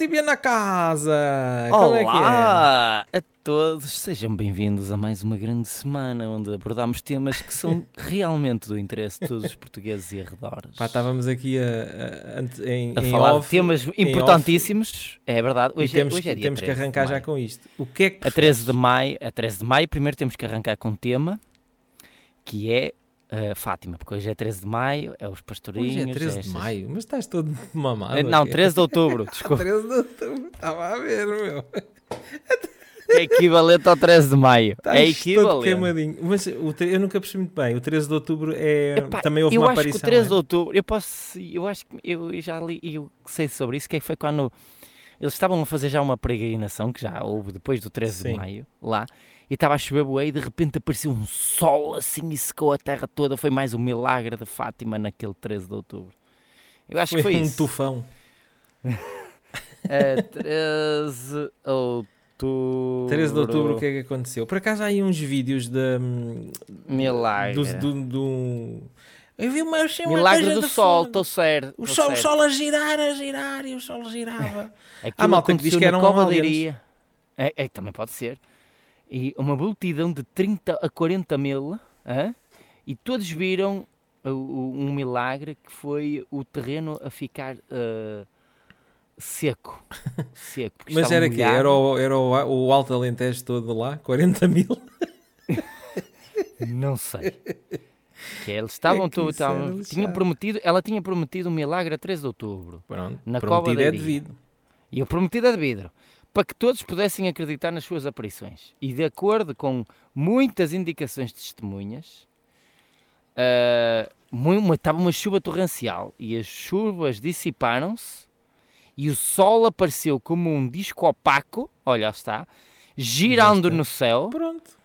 É, estive na casa. Como é que é? Olá a todos, sejam bem-vindos a mais uma grande semana onde abordamos temas que são realmente do interesse de todos os portugueses e arredores. Pá, estávamos aqui a, a- ante- em, a em falar off, de temas em importantíssimos, é verdade. off, Hoje, é- temos, hoje é que- dia temos que 13 de arrancar já com isto. O que é que A 13 de maio, a 13 de maio, primeiro temos que arrancar com um tema que é uh, Fátima, porque hoje é 13 de maio, é os pastorinhos. Hoje é 13 de estas- maio, mas estás todo mamado. Eh, Não, aqui. 13 de outubro, desculpa. 13 de outubro. Estava a ver, meu. É equivalente ao 13 de maio. Estás é equivalente. queimadinho. Mas o eu nunca percebi muito bem. O 13 de outubro é. Epá, também houve eu uma acho aparição. que o 13 de é? outubro, eu posso, eu acho que eu já li, eu sei sobre isso, que foi quando eles estavam a fazer já uma peregrinação, que já houve depois do 13 Sim. de maio, lá, e estava a chover bué, e de repente apareceu um sol assim e secou a terra toda, foi mais um milagre de Fátima naquele 13 de outubro. Eu acho Foi, que foi um isso. tufão. É, 13 de outubro. 13 de outubro, o que é que aconteceu? Por acaso há aí uns vídeos da. hum, Milagre. Do, do, do- Eu vi uma, uma Milagre do de sol, estou certo. O sol, certo. sol a girar, a girar e o sol girava. Aquilo malta que diz que Cova da Iria. É, é, também pode ser. E uma multidão de 30 a 40 mil, e todos viram um milagre que foi o terreno a ficar ah, seco. seco Mas era que. Era, o, era o, o Alto Alentejo todo lá? 40 mil? Não sei. Que eles estavam, É estavam- tinha prometido, ela tinha prometido um milagre a 13 de outubro. Pronto, Na Cova prometido da é Iria. devido. E o prometido é de vidro, para que todos pudessem acreditar nas suas aparições. E de acordo com muitas indicações de testemunhas, mu- uma- estava uma chuva torrencial e as chuvas dissiparam-se e o sol apareceu como um disco opaco, olha está, girando no céu. Pronto.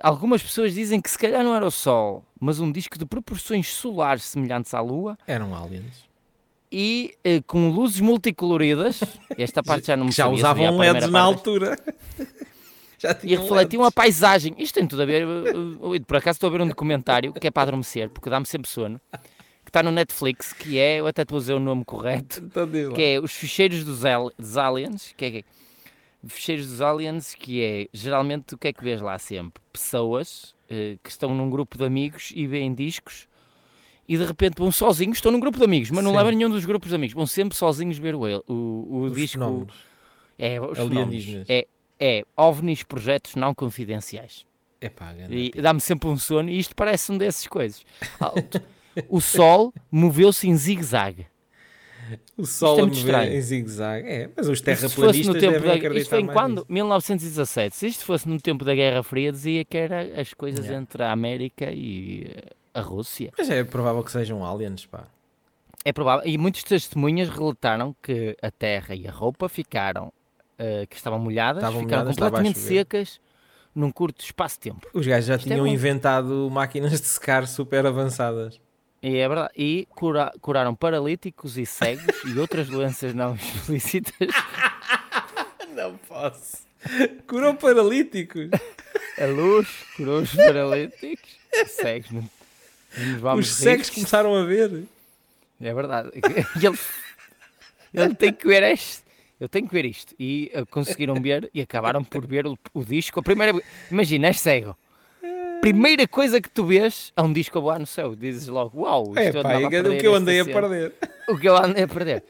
Algumas pessoas dizem que se calhar não era o sol, mas um disco de proporções solares semelhantes à Lua Eram aliens. E eh, com luzes multicoloridas. Esta parte já não me já a usavam LEDs na altura. já E refletiam a LEDs. paisagem. Isto tem tudo a ver. uh, uh, Por acaso estou a ver um documentário que é para adormecer, porque dá-me sempre sono. Que está no Netflix, que é, eu até estou a dizer o nome correto, Então que é os ficheiros dos, al- dos aliens. Que é, que é- ficheiros dos aliens, que é geralmente o que é que vês lá sempre? Pessoas eh, que estão num grupo de amigos e veem discos e de repente vão sozinhos, estão num grupo de amigos, mas não levam nenhum dos grupos de amigos, vão sempre sozinhos ver o, o, o disco. fenómenos. É, os fenómenos. É, é OVNIs, projetos não confidenciais. Epá, ganda E dá-me sempre um sono e isto parece um desses coisas. O sol moveu-se em zigue-zague. O sol é muito estranho. em zigue-zague. É, mas os Isto terraplanistas no tempo devem da... Isto foi em quando? nisso. 1917. Se isto fosse no tempo da Guerra Fria, dizia que era as coisas Yeah. entre a América e eh, a Rússia. Mas é provável que sejam aliens, pá. É provável. E muitas testemunhas relataram que a terra e a roupa ficaram, eh, que estavam molhadas, Estavam ficaram molhadas, completamente chover. secas num curto espaço de tempo. Os gajos já Isto é tinham bom. inventado máquinas de secar super avançadas. E é verdade. E cura- curaram paralíticos e cegos e outras doenças não explícitas. Não posso. Curou paralíticos. A luz curou os paralíticos. Os cegos. Não, Os cegos começaram a ver. É verdade. Ele, ele tem que ver este. Eu tenho que ver isto. E eh, conseguiram ver e acabaram por ver o, o disco. A primeira, imagina, és cego. Primeira coisa que tu vês é um disco a voar no céu. Dizes logo, uau, isto É pá, o que eu andei a cena." perder. O que eu andei a perder.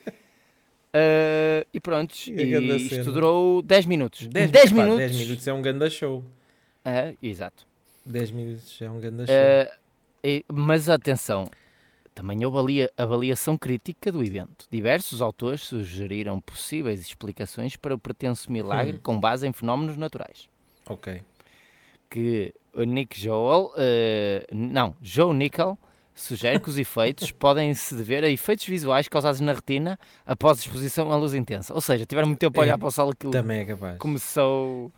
Eh, e pronto, E grande isto cena. durou 10 minutos. 10, 10, minutos. 10 minutos é um ganda show. Ah, exato. 10 minutos é um ganda show. Eh, e- mas atenção, também houve ali a avaliação crítica do evento. Diversos autores sugeriram possíveis explicações para o pretenso milagre Hum. com base em fenómenos naturais. ok. Que o Nick Joel, eh, não, Joe Nickel, sugere que os efeitos podem se dever a efeitos visuais causados na retina após exposição à luz intensa. Ou seja, tiveram muito tempo a olhar É, para o sol aquilo Também é capaz. começou,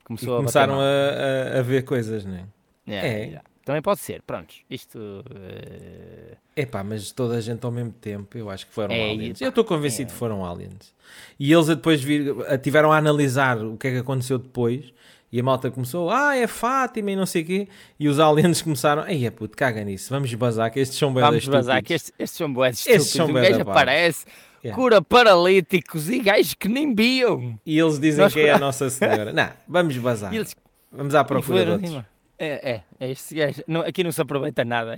E começou começaram a mal. a, a, a ver coisas, não é? Yeah, é. yeah. Também pode ser, pronto. Isto eh, Epá, mas toda a gente ao mesmo tempo, eu acho que foram É, aliens. e- Eu estou convencido é. que foram aliens. E eles a depois vir, a- tiveram a analisar o que é que aconteceu depois. E a malta começou, ah, é Fátima e não sei o quê. E os aliens começaram, ei, é puto, caga nisso, vamos bazar, que estes são bem Vamos vazar, que estes, estes são Estes estúpidos. são um bué gajo aparece, Yeah. cura paralíticos e gajos que nem viam. E eles dizem Nós que é a Nossa Senhora. não, vamos bazar. Eles Vamos à procura de outros. É, é, é este gajo. Não, aqui não se aproveita nada.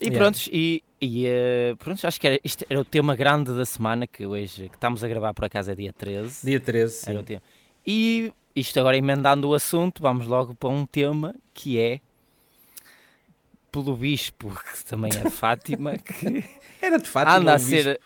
E Yeah. prontos, e, e eh, prontos, acho que era, isto era o tema grande da semana que hoje, que estamos a gravar por acaso é dia 13. Dia 13, Era o sim. tema. E isto agora emendando o assunto, vamos logo para um tema que é pelo bispo, que também é Fátima, que Era de fato. anda a ser.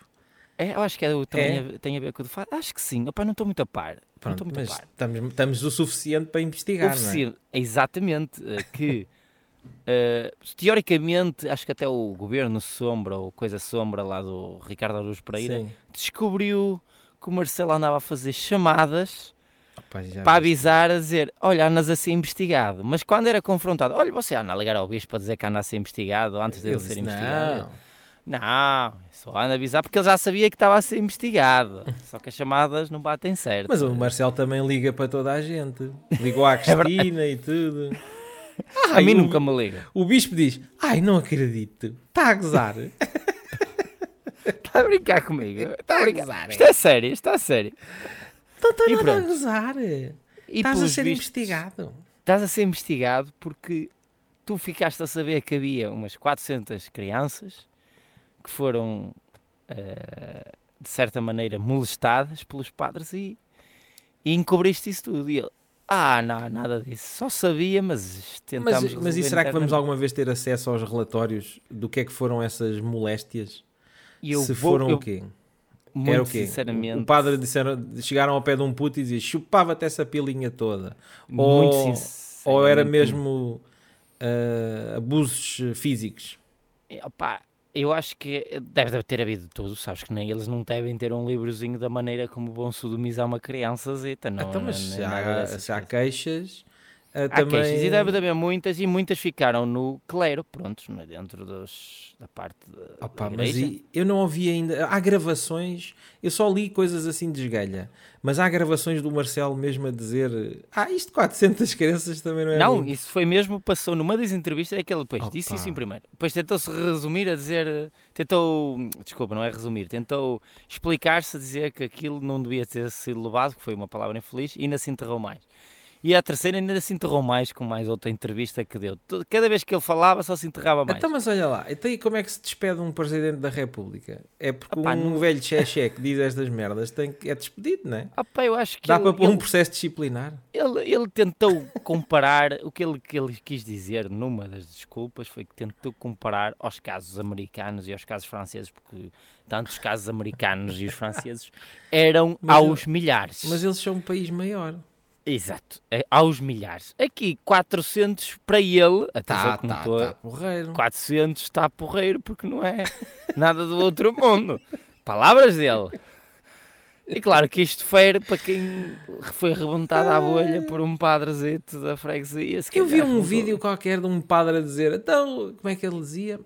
É, eu acho que é, também É? tem a ver com o de Fátima. Acho que sim. Opa, não estou muito a par. Pronto, muito mas estamos, estamos o suficiente para investigar, não é? Exatamente, eh, que eh, teoricamente, acho que até o governo Sombra, ou coisa Sombra lá do Ricardo Aruz Pereira, Sim. descobriu que o Marcelo andava a fazer chamadas Opa, já para avisar, a dizer, olha, andas a ser investigado. Mas quando era confrontado, olha, você anda a ligar ao bispo para dizer que anda a ser investigado antes de ele Ele ser investigado. Não. Não, só anda a avisar porque ele já sabia que estava a ser investigado. Só que as chamadas não batem certo. Mas o Marcelo também liga para toda a gente. Ligou à Cristina e tudo. a Ai, mim o- nunca me liga. O bispo diz: Ai, não acredito. Está a gozar. Está a brincar comigo. Está a brincar. gozar, é? Isto é sério, isto está sério. Não está nada a pronto. gozar. E Estás a ser vistos, investigado. Estás a ser investigado porque tu ficaste a saber que havia umas 400 crianças que foram, eh, de certa maneira, molestadas pelos padres e, e encobriste isso tudo. E ele, ah, não, nada disso. Só sabia, mas tentámos Mas, mas e será que vamos internamente." alguma vez ter acesso aos relatórios do que é que foram essas moléstias? Eu Se vou- foram eu, o quê? Muito Era o quê? sinceramente. O padre disseram, chegaram ao pé de um puto e diziam chupava-te essa pilinha toda. Ou, ou era mesmo ah, abusos físicos? Opá, eu acho que deve ter havido tudo, sabes que nem eles não devem ter um livrozinho da maneira como vão sodomizar uma criançazita, não então, mas não- se é há, se há queixas, Há também... queixas e deve haver muitas e muitas ficaram no clero, prontos, dentro dos, da parte da, Opa, da mas eu não ouvi ainda. Há gravações, eu só li coisas assim de esgalha, mas há gravações do Marcelo mesmo a dizer: Ah, isto 400 crianças também não é. Não, muito." isso foi mesmo, passou numa das entrevistas, é que ele depois disse Opa. isso em primeiro. Depois tentou-se resumir a dizer, tentou, desculpa, não é resumir, tentou explicar-se a dizer que aquilo não devia ter sido levado, que foi uma palavra infeliz, e ainda se enterrou mais. E a terceira ainda se enterrou mais com mais outra entrevista que deu. Cada vez que ele falava só se enterrava mais. Então, mas olha lá, então e como é que se despede um Presidente da República? É porque um não- velho xexé que diz estas merdas tem que, é despedido, não é? Eu acho que Dá ele, para pôr um ele- processo disciplinar. ele, ele tentou comparar, o que ele, que ele quis dizer numa das desculpas foi que tentou comparar aos casos americanos e aos casos franceses, porque tanto os casos americanos e os franceses eram Mas aos milhares. Mas eles são um país maior. Exato, é, aos milhares. Aqui 400 para ele, atenção Tá, não tá, tá, porreiro. 400 está porreiro porque não é nada do outro mundo. Palavras dele. E claro que isto fere para quem foi arrebentado à bolha por um padrezito da freguesia. Eu vi um não vídeo qualquer de um padre a dizer, então, como é que ele dizia?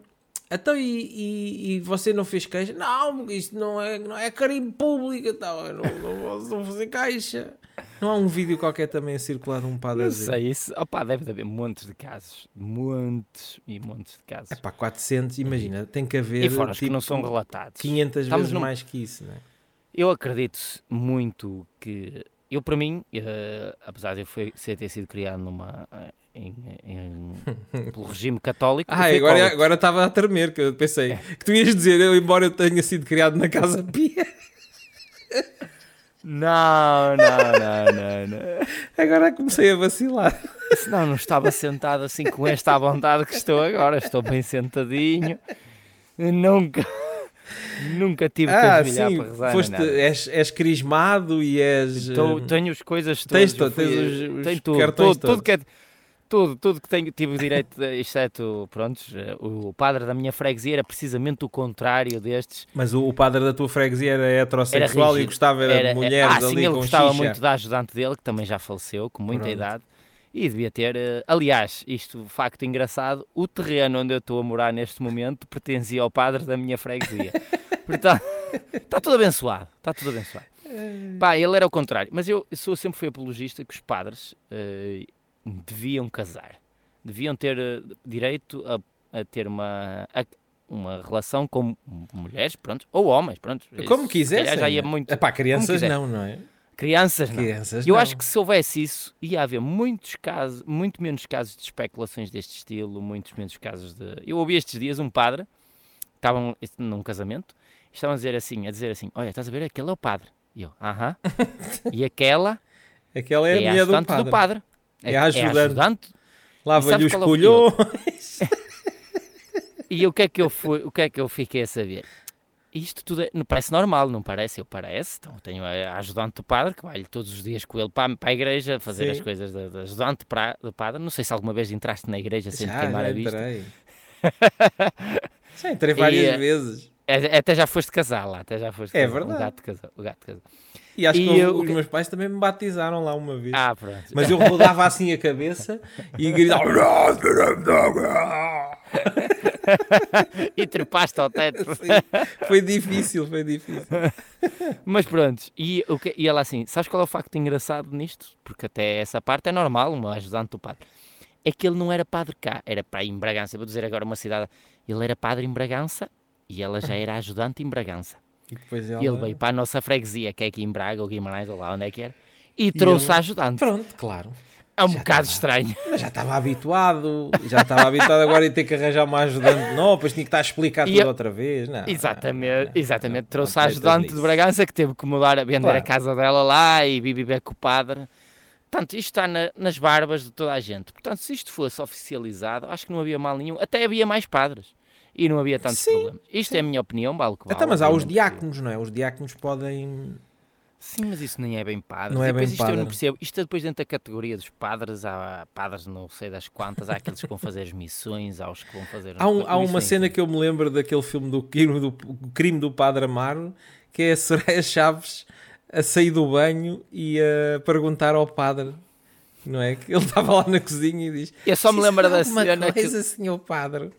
Então, e, e, e você não fez caixa? Não, isto não é, não é carimbo público, então, eu não, não não fazer caixa. Não há um vídeo qualquer também a circular de um padre Não sei, isso, opa, deve haver montes de casos. Montes e montes de casos. É pá, 400, imagina, tem que haver e fora os que tipo, não são relatados. 500 Estamos vezes num- mais que isso, né? Eu acredito muito que. Eu, para mim, eh, apesar de eu foi, ser, ter sido criado numa, eh, em, em- pelo regime católico. Ah, agora agora estava a tremer, que eu pensei que tu ias dizer, eu, embora eu tenha sido criado na Casa Pia, Não, não, não, não, não. agora comecei a vacilar. Senão não estava sentado assim com esta vontade que estou agora. Estou bem sentadinho. Nunca, nunca tive que Ah, ajoelhar sim, para rezar. foste, és, és crismado e és... Tô- eh, tenho as coisas todas. tens to- tens os- os tenho tudo, tudo, que é, tudo, tudo que tenho, tive direito, exceto, prontos, eh, o padre da minha freguesia era precisamente o contrário destes. Mas o, o padre da tua freguesia era heterossexual e rígido. gostava era de mulheres ah, ali sim, ele gostava xixa. muito da ajudante dele, que também já faleceu, com muita Pronto. idade. E devia ter, eh, aliás, isto facto engraçado, o terreno onde eu estou a morar neste momento pertencia ao padre da minha freguesia. Portanto, está tudo abençoado, está tudo abençoado. Pá, ele era o contrário, mas eu sou sempre fui apologista que os padres eh, deviam casar, deviam ter eh, direito a, a ter uma a- uma relação com mulheres, pronto, ou homens, pronto. Como quisessem. Já ia muito. Epá, crianças não, não é? Crianças, não. Crianças Eu não. acho que se houvesse isso, ia haver muitos casos, muito menos casos de especulações deste estilo, muitos menos casos de. Eu ouvi estes dias um padre, estavam num casamento, e estavam a dizer assim, a dizer assim, olha, estás a ver, aquele é o padre. E eu, aham. e aquela Aquela é, é, a mulher do padre. do padre. É a ajudante. Lava-lhe sabes os qual é colhões. E o que é que eu fui, o que é que eu fiquei a saber? Isto tudo é- não parece normal, não parece? Eu parece. Então tenho a ajudante do padre que vai todos os dias com ele para, para a igreja fazer Sim. as coisas da, da ajudante do padre. Não sei se alguma vez entraste na igreja sem te queimar já a vista. entrei. já entrei várias E, vezes. É- Até já foste casar lá, até já foste É casar. verdade. O gato casou. O gato. E acho E que eu- os que- meus pais também me batizaram lá uma vez. Ah, pronto. Mas eu rodava assim a cabeça e gritava. e trepaste ao teto. foi difícil, foi difícil. Mas pronto, e, o que, e ela assim, sabes qual é o facto engraçado nisto? Porque até essa parte é normal, uma ajudante do padre. É que ele não era padre cá, era para em Bragança. Vou dizer agora uma cidade. Ele era padre em Bragança e ela já era ajudante em Bragança. E E ele veio para a nossa freguesia, que é aqui em Braga, ou Guimarães, ou lá onde é que era, e trouxe ele- a ajudante. Pronto, claro. É um já bocado estava. estranho. Mas já estava habituado. Já estava habituado agora em ter que arranjar uma ajudante. Não, depois tinha que estar a explicar E tudo eu- outra vez. Não, Exatamente, não, exatamente. não, Trouxe não a ajudante de. Bragança que teve que mudar a vender Claro. a casa dela lá e viver com o padre. Portanto, isto está na- nas barbas de toda a gente. Portanto, se isto fosse oficializado, acho que não havia mal nenhum. Até havia mais padres. E não havia tantos Sim, problemas. Isto é a minha opinião, vale que vale. Então, mas há os diáconos, não é? Os diáconos podem. Sim, mas isso nem é bem padre. Não é bem isto eu não padre. percebo. Isto é depois dentro da categoria dos padres. Há padres não sei das quantas. Há aqueles que vão fazer as missões, há os que vão fazer... Há, um- há uma nem cena que eu me lembro daquele filme do crime do, crime do Padre Amaro, que é a Soraya Chaves a sair do banho e a perguntar ao padre, não é? Que ele estava lá na cozinha e diz: Eu só me "Precisa lembro da cena que... coisa, senhor padre.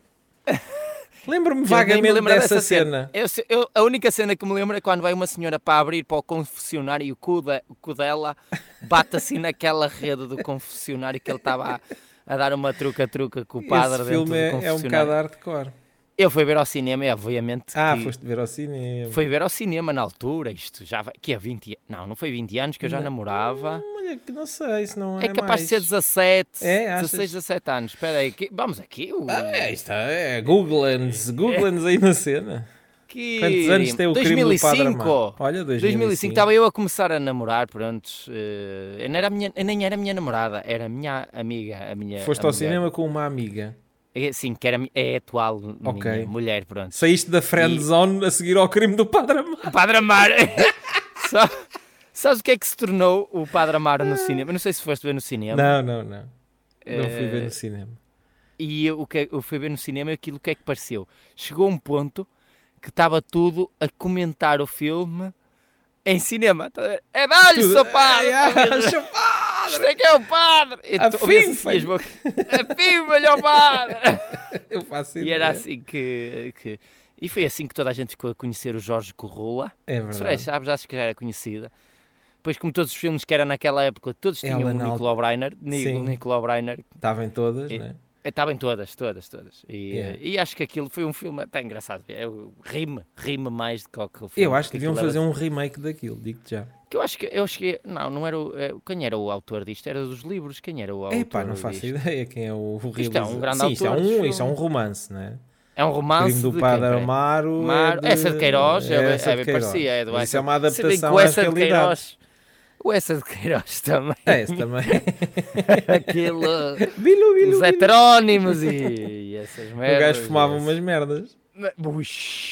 Lembro-me Eu vagamente lembro dessa, cena. Eu se- eu- a única cena que me lembro é quando vai uma senhora para abrir para o confessionário e o cu, de- o cu dela bate assim naquela rede do confessionário que ele estava a, a dar uma truca-truca com o padre Esse dentro filme do é, é um confessionário. bocado hardcore. Eu fui ver ao cinema e obviamente Ah, foste ver ao cinema. fui ver ao cinema na altura, isto já vai, que é 20 Não, não foi 20 anos que eu já Não. namorava. Olha, que não sei, se não é, É capaz mais. de ser 17, É, achas? 16, 17 anos. Espera aí, que- vamos aqui. O... Ah, é, isto é, Google-nos, Google-nos aí na cena. que... Quantos anos tem o crime do Padre 2005. Amaro? Olha, 2005 2005. estava eu a começar a namorar, pronto. eh, eu, não era minha, nem era a minha namorada, era a minha amiga, a minha. Foste a ao mulher. cinema com uma amiga. É, Sim, que era, é atual Ok. minha mulher, pronto. Saíste da friend E- zone a seguir ao crime do Padre Amaro. O Padre Amaro. Só- Sabes o que é que se tornou o Padre Amaro no cinema? Não sei se foste ver no cinema. Não, não, não. Não fui ver Eh, no cinema. E o que eu fui ver no cinema aquilo que é que pareceu. Chegou um ponto que estava tudo a comentar o filme em cinema. Tá? É Tudo- seu padre! Ai, ai, seu Isto é que é o padre! E A tu ouvias assim fimfa-lhe. as bocas, A fimfa-lhe ao padre! Eu faço E era assim que, que- E foi assim que toda a gente ficou a conhecer o Jorge Corrola. É Soraya, verdade. sabes, acho que já era conhecida. Pois, como todos os filmes que era naquela época, todos tinham Ela o Nicolau. Ni- Nicolau Breiner. Estavam em todas, E- né? Estavam todas, todas, todas. E, Yeah. e acho que aquilo foi um filme até engraçado. Eu, rime, rime mais do que qualquer filme. Eu acho que deviam fazer era- um remake daquilo, digo-te já. Que eu acho que, eu acho que, não, não era o, eh, quem era o autor disto? Era dos livros, quem era o autor Epá, não faço disto? ideia quem é o, o Isto é um realizador. grande Sim, é autor de um, filme. isto é um romance, né? É um romance crime do de Padre quem? Amaro. Amaro- é essa de Queiroz, é, é, de bem Queiroz. parecia, é do Isso é uma Se bem que adaptação o essa de. Queiroz, o essa de Queiroz também. É, esse também. Aquilo, bilu, bilu, os heterónimos e, e essas O merdas. gajo fumava umas merdas. Ux,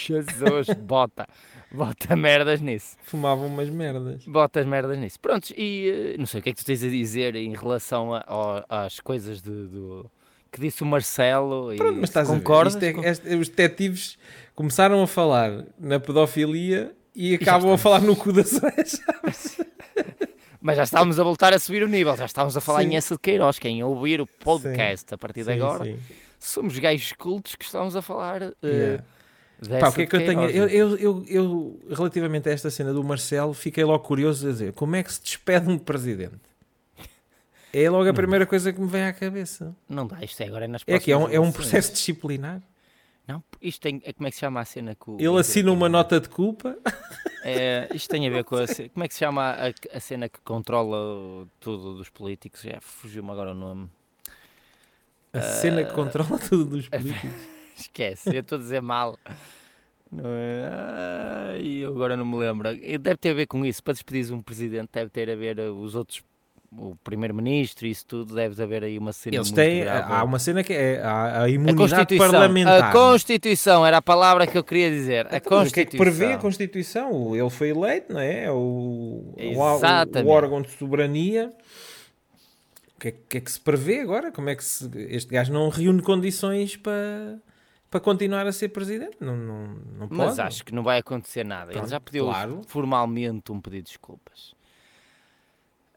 Jesus, bota, bota merdas nisso. Fumava umas merdas. Bota as merdas nisso. Prontos, e eh, não sei o que é que tu tens a dizer em relação a- ao- às coisas de, do, que disse o Marcelo. Pronto, e mas estás concordas? a ver. Com- é, este- os detetives começaram a falar na pedofilia e acabam a falar no cu das orelhas. Mas já estávamos a voltar a subir o nível, já estávamos a falar Sim. em essa de Queiroz. Quem ouvir o podcast a partir de Sim, agora, sim. somos gajos cultos que estamos a falar eh, Yeah. Pá, o que é que eu tenho? Eu, eu, eu, eu, relativamente a esta cena do Marcelo, fiquei logo curioso a dizer como é que se despede um presidente? É logo a primeira coisa que me vem à cabeça. Não dá, isto é agora é nas É que é um, é um processo disciplinar. Não, isto tem. Como é que se chama a cena que o. Ele assina uma nota de culpa. É, isto tem a ver com a. Como é que se chama a, a cena que controla tudo dos políticos? Já fugiu-me agora o nome. A cena que controla tudo dos políticos. Esquece, eu estou a dizer mal. Não é? Ai, eu agora não me lembro. Deve ter a ver com isso. Para despedir um presidente, deve ter a ver os outros, o primeiro-ministro, isso tudo. Deve haver aí uma cena. Eles têm. grave. Há uma cena que é a, a a imunidade Constituição. parlamentar. A Constituição era a palavra que eu queria dizer. A Então, mas o que é que Constituição. prevê a Constituição? Ele foi eleito, não é? É o, o, o, órgão de soberania. O que, é, que é que se prevê agora? Como é que se, este gajo não reúne condições para, para continuar a ser presidente? Não, não, não pode. Mas acho que não vai acontecer nada. Ele Pronto, já pediu claro. formalmente um pedido de desculpas.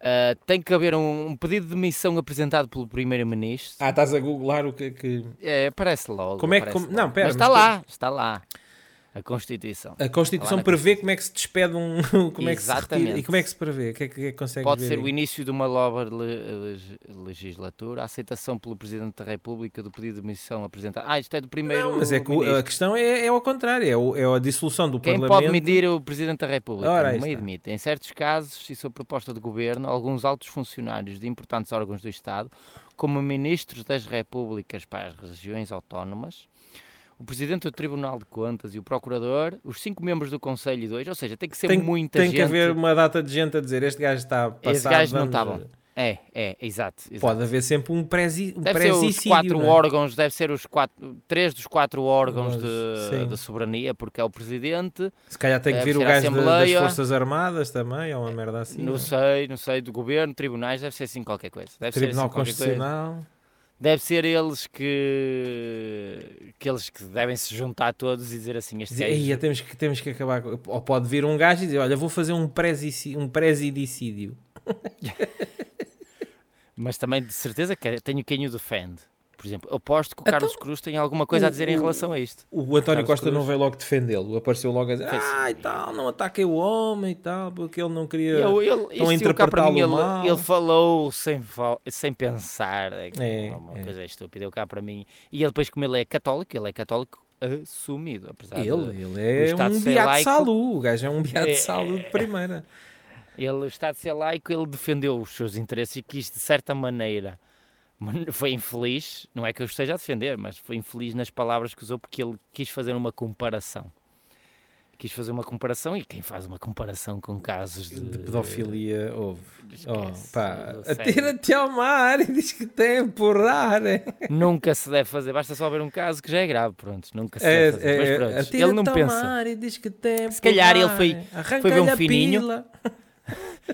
Ah, tem que haver um, um pedido de demissão apresentado pelo Primeiro-Ministro. Ah, estás a googlar o que é que. É, aparece logo. Como é que- como- não, pera, mas está mas lá, está lá. A Constituição. A Constituição prevê como é que se despede um. Como é que se retira, Exatamente. e como é que se prevê? O que é que, é consegue Pode ver ser aí? o início de uma nova le- leg- legislatura, a aceitação pelo Presidente da República do pedido de demissão apresentado. Ah, isto é do primeiro. Não, mas é que a questão é, é ao contrário, é, o- é a dissolução do Quem Parlamento. pode medir é o Presidente da República? Ora, não admite. Em certos casos, e sob proposta de governo, alguns altos funcionários de importantes órgãos do Estado, como ministros das repúblicas para as regiões autónomas, o Presidente do Tribunal de Contas e o Procurador, os cinco membros do Conselho e dois, ou seja, tem que ser tem, muita tem gente. que haver uma data de gente a dizer este gajo está passado. Esse gajo não está bom. É, é, exato. exato. Pode haver sempre um presi, um Deve ser os presídio, quatro não é? órgãos, deve ser os quatro, três dos quatro órgãos Mas, de, de soberania, porque é o Presidente, Se calhar tem que vir o gajo da- das. Forças Armadas também, ou uma merda assim. não é? sei, não sei, do Governo, tribunais, deve ser assim qualquer coisa. Deve Tribunal ser assim qualquer coisa. Deve ser eles que, que eles que devem se juntar todos e dizer assim, este Dizer, gajo- "Eia, temos, que, temos que acabar. com-" Ou pode vir um gajo e dizer: Olha, vou fazer um, presici, um presidicídio. mas também de certeza que tenho quem o defende. Por exemplo, eu aposto que o Então, Carlos Cruz tem alguma coisa a dizer em o- relação a isto. O António Carlos Costa Cruz. não veio logo defendê-lo. Apareceu logo a dizer: Fez- Ah, e tal, não ataquei o homem e tal, porque ele não queria. Eu, ele, cá para mim, interpretá-lo ele, mal. ele falou sem, sem pensar, é, É, uma é. coisa estúpida, eu cá para mim. E ele depois, como ele é católico, ele é católico assumido, apesar de... Ele, ele é Estado um beato laico. salu. O gajo é um beato É, salu de primeira. Ele está de ser laico, ele defendeu os seus interesses e quis, de certa maneira, foi infeliz, não é que eu esteja a defender, mas foi infeliz nas palavras que usou porque ele quis fazer uma comparação. Quis fazer uma comparação e quem faz uma comparação com casos de, De pedofilia houve. Oh, pá, atira-te ao mar e diz que tem a empurrar. É, Nunca se deve fazer, basta só ver um caso que já é grave, pronto, nunca se é, deve fazer. Mas é, pronto, atira-te ele não ao pensa. mar e diz que tem Se calhar ele foi- Arranca-lhe foi ver um fininho. pila.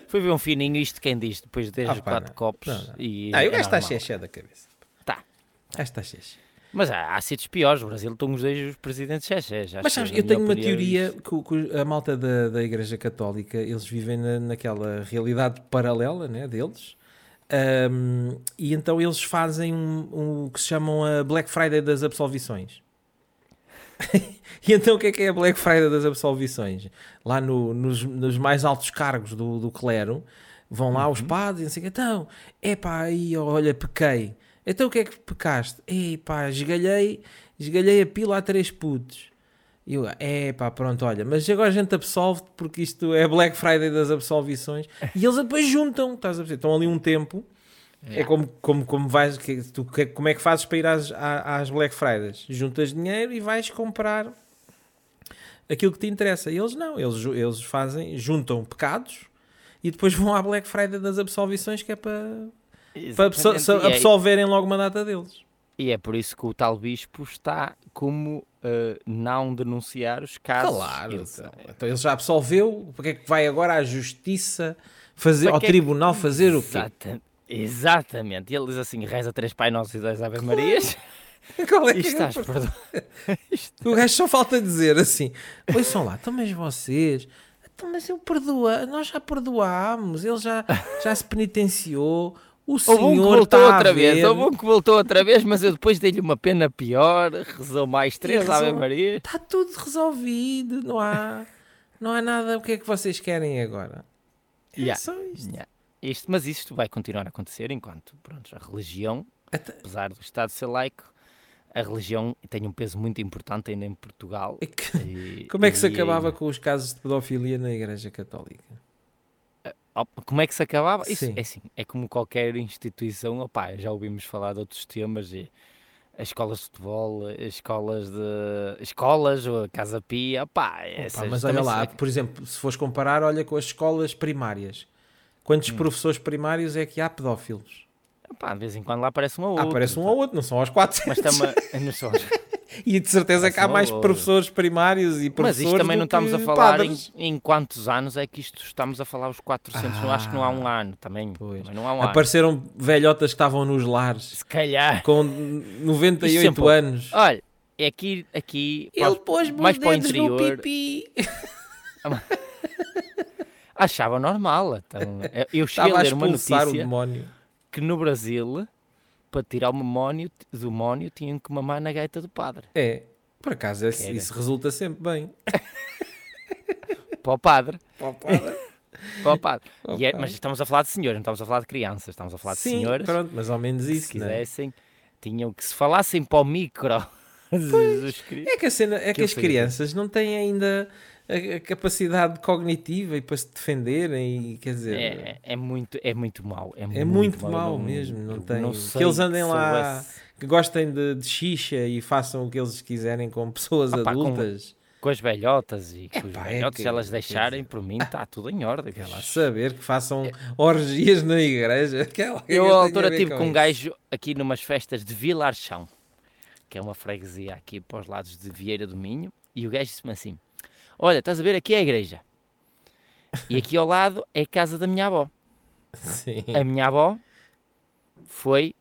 Foi ver um fininho isto quem diz, depois de 10 Ah, ou pá, 4 não. copos Não, não. e Ah, o é gajo está xexé da cabeça. Tá. O gajo está xexé. Mas há, há sítios piores, o Brasil estão os dois os presidentes acho Mas sabes, eu tenho uma teoria que, o- a malta da, da Igreja Católica, eles vivem na, naquela realidade paralela né, deles. Ahm, e então eles fazem um, um- o que se chamam a Black Friday das absolvições. e então o que é que é a Black Friday das absolvições? Lá no- nos, nos mais altos cargos do, do clero, vão lá os padres e que, então, epá, aí, olha, pequei. Então o que é que pecaste? Epá, esgalhei, esgalhei a pila a três putos. E eu, epá, pronto, olha, mas agora a gente absolve porque isto é Black Friday das absolvições. E eles depois juntam, estás a perceber? Estão ali um tempo. É como, como, como vais, que, tu, que- como é que fazes para ir às, às Black Fridays? Juntas dinheiro e vais comprar aquilo que te interessa. E eles não, eles, eles fazem, juntam pecados e depois vão à Black Friday das absolvições que é para, para Exatamente. é- absolverem logo uma data deles. E é por isso que o tal bispo está como eh, não denunciar os casos. Claro, Ele- então, então ele já absolveu, porque é que vai agora à justiça fazer, Para ao é que- tribunal fazer o quê? Exata- Exatamente. Ele diz assim: reza três Pai Nossos e dois Ave Marias Qual é e que é? estás perdoado. O gajo só falta dizer assim: Ouçam lá, então, mas vocês, então, mas eu perdoa, nós já perdoámos, ele já, já se penitenciou, o um que senhor voltou outra ver. vez, houve um que voltou outra vez, mas eu depois dei-lhe uma pena pior, rezou mais três rezou- Ave Marias. Está tudo resolvido, não há, não há nada. O que é que vocês querem agora? É Yeah. só isto. Yeah. Isto, mas isto vai continuar a acontecer enquanto pronto, a religião, Até- apesar do Estado ser laico, a religião tem um peso muito importante ainda em Portugal. E que- E- Como é que se e- acabava com os casos de pedofilia na Igreja Católica? Oh, Como é que se acabava? Isso Sim. é assim, é como qualquer instituição, opá, já ouvimos falar de outros temas, e as escolas de futebol, as escolas de escolas, a Casa Pia, opá, Opa, mas olha lá, se- por exemplo, se fores comparar, olha com as escolas primárias. Quantos Hum. professores primários é que há pedófilos? de vez em quando lá aparece um ou Ah, outro. aparece um ou outro, não são aos quatro. Mas também, não são- E de certeza que há mais professores primários e mas professores isto também não estamos a falar em, em quantos anos é que isto estamos a falar os 400, não acho que não há um Ah, ano também, pois. também não há um ano. Apareceram velhotas que estavam nos lares Se calhar. com Isto 98 sempre- anos. Olha, é aqui, aqui Ele pôs mais para o dedos no interior. pipi. achava normal. Então, eu cheguei Estava a ler uma notícia demónio. que no Brasil, para tirar o memónio, do mónio, tinham que mamar na gaita do padre. É, por acaso esse- isso resulta sempre bem. Para o padre. Padre. Para o padre. Para o E é- padre. mas estamos a falar de senhores, não estamos a falar de crianças, estamos a falar de Sim, senhoras. pronto, mas ao menos que isso, se né? quisessem, tinham que se falassem para o micro. Jesus Cristo. É que, a cena, é que Aquilo as crianças não têm ainda a, a capacidade cognitiva e para se defenderem, e, quer dizer, É, é muito, é muito mau. É, É muito mau, mau eu não- mesmo, não tem- sei que eles andem se lá soubesse. que gostem de, de xixa e façam o que eles quiserem com pessoas pá, com- adultas. com as velhotas e com os Epá, é velhotes, que- se elas deixarem, por mim está tudo em ordem. Quer lá saber que façam orgias na igreja. que é que Eu, à altura, estive com um gajo aqui numas festas de Vila Archão, que é uma freguesia aqui para os lados de Vieira do Minho, e o gajo disse-me assim: Olha, estás a ver, aqui é a igreja, e aqui ao lado é a casa da minha avó. Sim. A minha avó foi,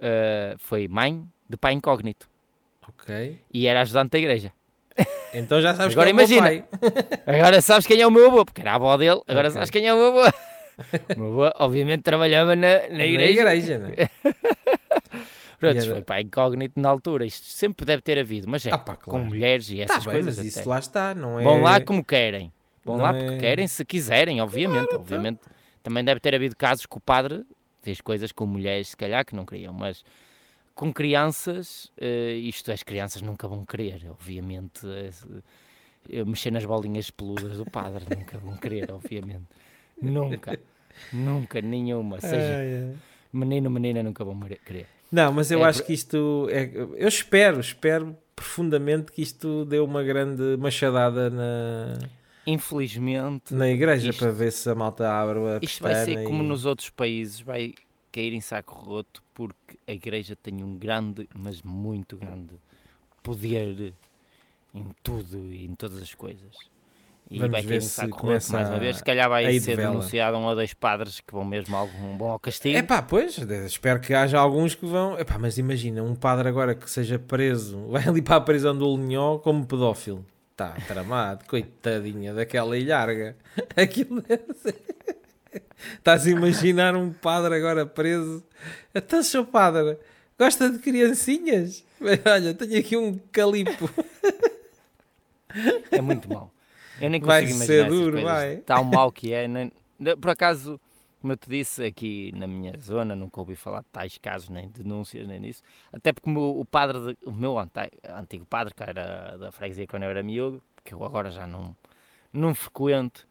eh, foi mãe de pai incógnito Ok. e era ajudante da igreja. Então já sabes Agora que é o meu pai. Agora sabes quem é o meu avô, porque era a avó dele, agora Ok. sabes quem é o meu avô. O meu avô, obviamente, trabalhava na, na igreja. Na igreja, né? Pronto, era- foi pai incógnito na altura. Isto sempre deve ter havido, mas é Ah, pá, com claro. mulheres e Tá essas bem, coisas. mas isso até. lá está, não é? Vão lá como querem. Vão Não lá é- porque querem, se quiserem, obviamente. obviamente. Também deve ter havido casos que o padre fez coisas com mulheres, se calhar, que não queriam, mas com crianças, eh, isto as crianças nunca vão querer, obviamente. eh, mexer nas bolinhas peludas do padre, nunca vão querer, obviamente. Nunca. Nunca, nenhuma. Seja menino menina, nunca vão querer. Não, mas eu É acho que isto é, eu espero, espero profundamente que isto dê uma grande machadada na, Infelizmente, na igreja Isto- para ver se a malta abre a Isto vai ser pestana como e- nos outros países, vai cair em saco roto, porque a igreja tem um grande, mas muito grande poder em tudo e em todas as coisas. E Vamos vai ver se começa mais uma vez. Se calhar vai ser denunciado um ou dois padres que vão mesmo algum bom ao castigo. É pá, pois, espero que haja alguns que vão. Epá, mas imagina, um padre agora que seja preso, vai ali para a prisão do Linhó como pedófilo. Está tramado, coitadinha daquela ilharga. Aquilo ser. Estás a imaginar um padre agora preso? Então, seu padre, gosta de criancinhas? Olha, tenho aqui um calipo. É muito mau. Eu nem Vai consigo ser imaginar essas duro, vai. Tão mau que é. nem- Por acaso, como eu te disse, aqui na minha zona, nunca ouvi falar de tais casos, nem denúncias, nem nisso. Até porque o meu, o padre, de- o meu antigo padre, que era da freguesia quando eu era miúdo, que eu agora já não, não frequento,